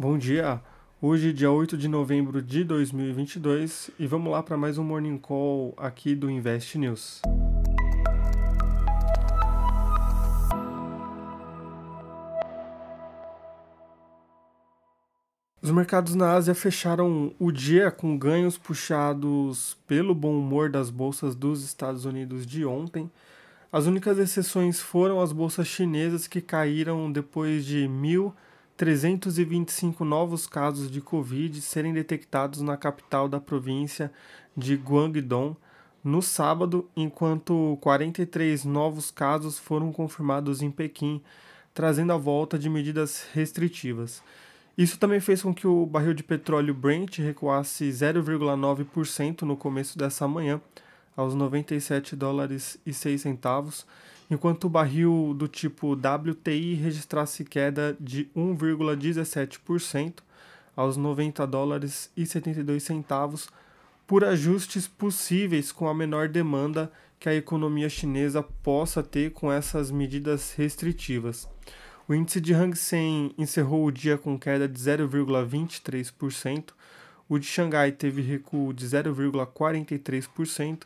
Bom dia, hoje dia 8 de novembro de 2022 e vamos lá para mais um Morning Call aqui do Invest News. Os mercados na Ásia fecharam o dia com ganhos puxados pelo bom humor das bolsas dos Estados Unidos de ontem. As únicas exceções foram as bolsas chinesas que caíram depois de mil 325 novos casos de Covid serem detectados na capital da província de Guangdong no sábado, enquanto 43 novos casos foram confirmados em Pequim, trazendo a volta de medidas restritivas. Isso também fez com que o barril de petróleo Brent recuasse 0,9% no começo dessa manhã, aos 97 dólares e 6 centavos, enquanto o barril do tipo WTI registrasse queda de 1,17% aos 90 dólares e 72 centavos por ajustes possíveis com a menor demanda que a economia chinesa possa ter com essas medidas restritivas. O índice de Hang Seng encerrou o dia com queda de 0,23%, o de Xangai teve recuo de 0,43%,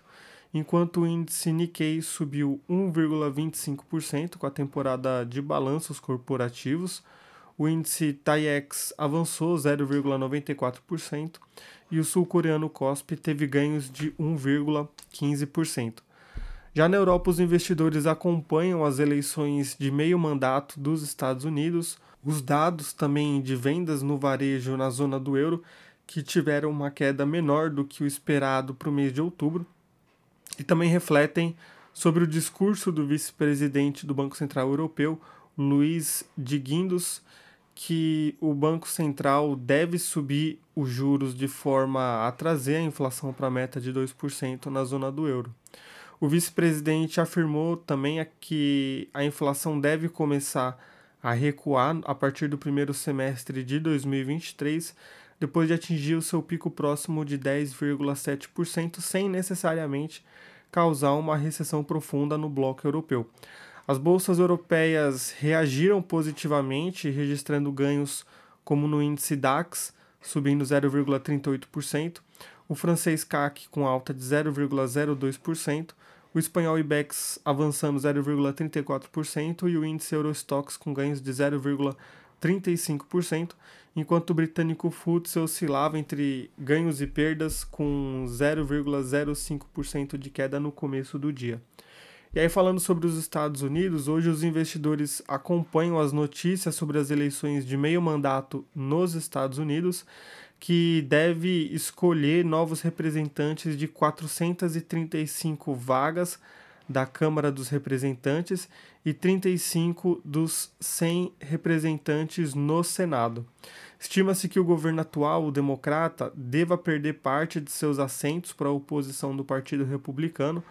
enquanto o índice Nikkei subiu 1,25% com a temporada de balanços corporativos, o índice TAIEX avançou 0,94% e o sul-coreano KOSPI teve ganhos de 1,15%. Já na Europa, os investidores acompanham as eleições de meio mandato dos Estados Unidos, os dados também de vendas no varejo na zona do euro, que tiveram uma queda menor do que o esperado para o mês de outubro, e também refletem sobre o discurso do vice-presidente do Banco Central Europeu, Luiz de Guindos, que o Banco Central deve subir os juros de forma a trazer a inflação para a meta de 2% na zona do euro. O vice-presidente afirmou também que a inflação deve começar a recuar a partir do primeiro semestre de 2023, depois de atingir o seu pico próximo de 10,7%, sem necessariamente causar uma recessão profunda no bloco europeu. As bolsas europeias reagiram positivamente, registrando ganhos como no índice DAX, subindo 0,38%, o francês CAC com alta de 0,02%, o espanhol IBEX avançando 0,34% e o índice Eurostox com ganhos de 0,35%, enquanto o britânico FTSE oscilava entre ganhos e perdas com 0,05% de queda no começo do dia. E aí falando sobre os Estados Unidos, hoje os investidores acompanham as notícias sobre as eleições de meio mandato nos Estados Unidos, que deve escolher novos representantes de 435 vagas da Câmara dos Representantes e 35 dos 100 representantes no Senado. Estima-se que o governo atual, o democrata, deva perder parte de seus assentos para a oposição do Partido Republicano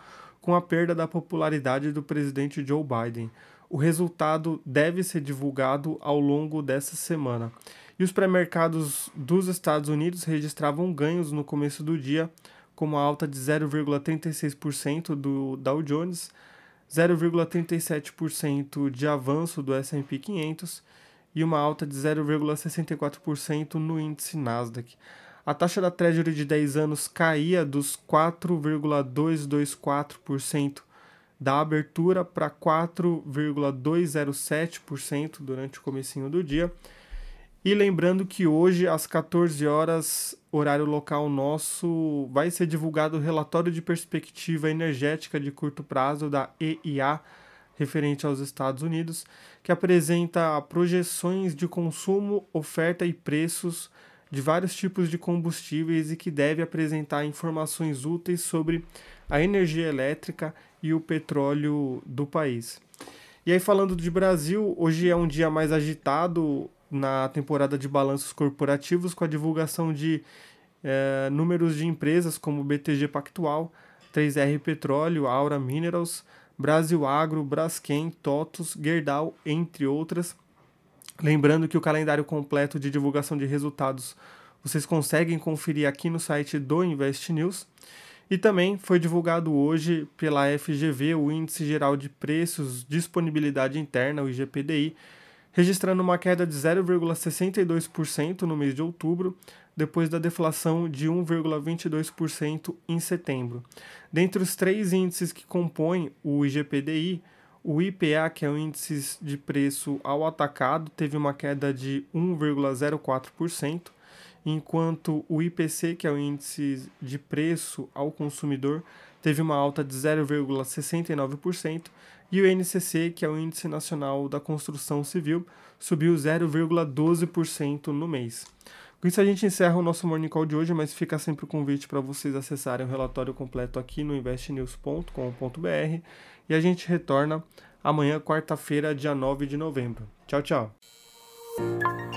com a perda da popularidade do presidente Joe Biden. O resultado deve ser divulgado ao longo dessa semana. E os pré-mercados dos Estados Unidos registravam ganhos no começo do dia, como a alta de 0,36% do Dow Jones, 0,37% de avanço do S&P 500 e uma alta de 0,64% no índice Nasdaq. A taxa da Treasury de 10 anos caía dos 4,224% da abertura para 4,207% durante o comecinho do dia e lembrando que hoje, às 14 horas, horário local nosso, vai ser divulgado o relatório de perspectiva energética de curto prazo da EIA, referente aos Estados Unidos, que apresenta projeções de consumo, oferta e preços de vários tipos de combustíveis e que deve apresentar informações úteis sobre a energia elétrica e o petróleo do país. E aí, falando de Brasil, hoje é um dia mais agitado na temporada de balanços corporativos com a divulgação de é, números de empresas como BTG Pactual, 3R Petróleo, Aura Minerals, Brasil Agro, Braskem, TOTUS, Gerdau, entre outras. Lembrando que o calendário completo de divulgação de resultados vocês conseguem conferir aqui no site do Invest News. E também foi divulgado hoje pela FGV o Índice Geral de Preços Disponibilidade Interna, o IGPDI, registrando uma queda de 0,62% no mês de outubro, depois da deflação de 1,22% em setembro. Dentre os três índices que compõem o IGPDI, o IPA, que é o índice de preço ao atacado, teve uma queda de 1,04%, enquanto o IPC, que é o índice de preço ao consumidor, teve uma alta de 0,69%, e o NCC, que é o Índice Nacional da Construção Civil, subiu 0,12% no mês. Com isso a gente encerra o nosso Morning Call de hoje, mas fica sempre o convite para vocês acessarem o relatório completo aqui no investnews.com.br e a gente retorna amanhã, quarta-feira, dia 9 de novembro. Tchau, tchau!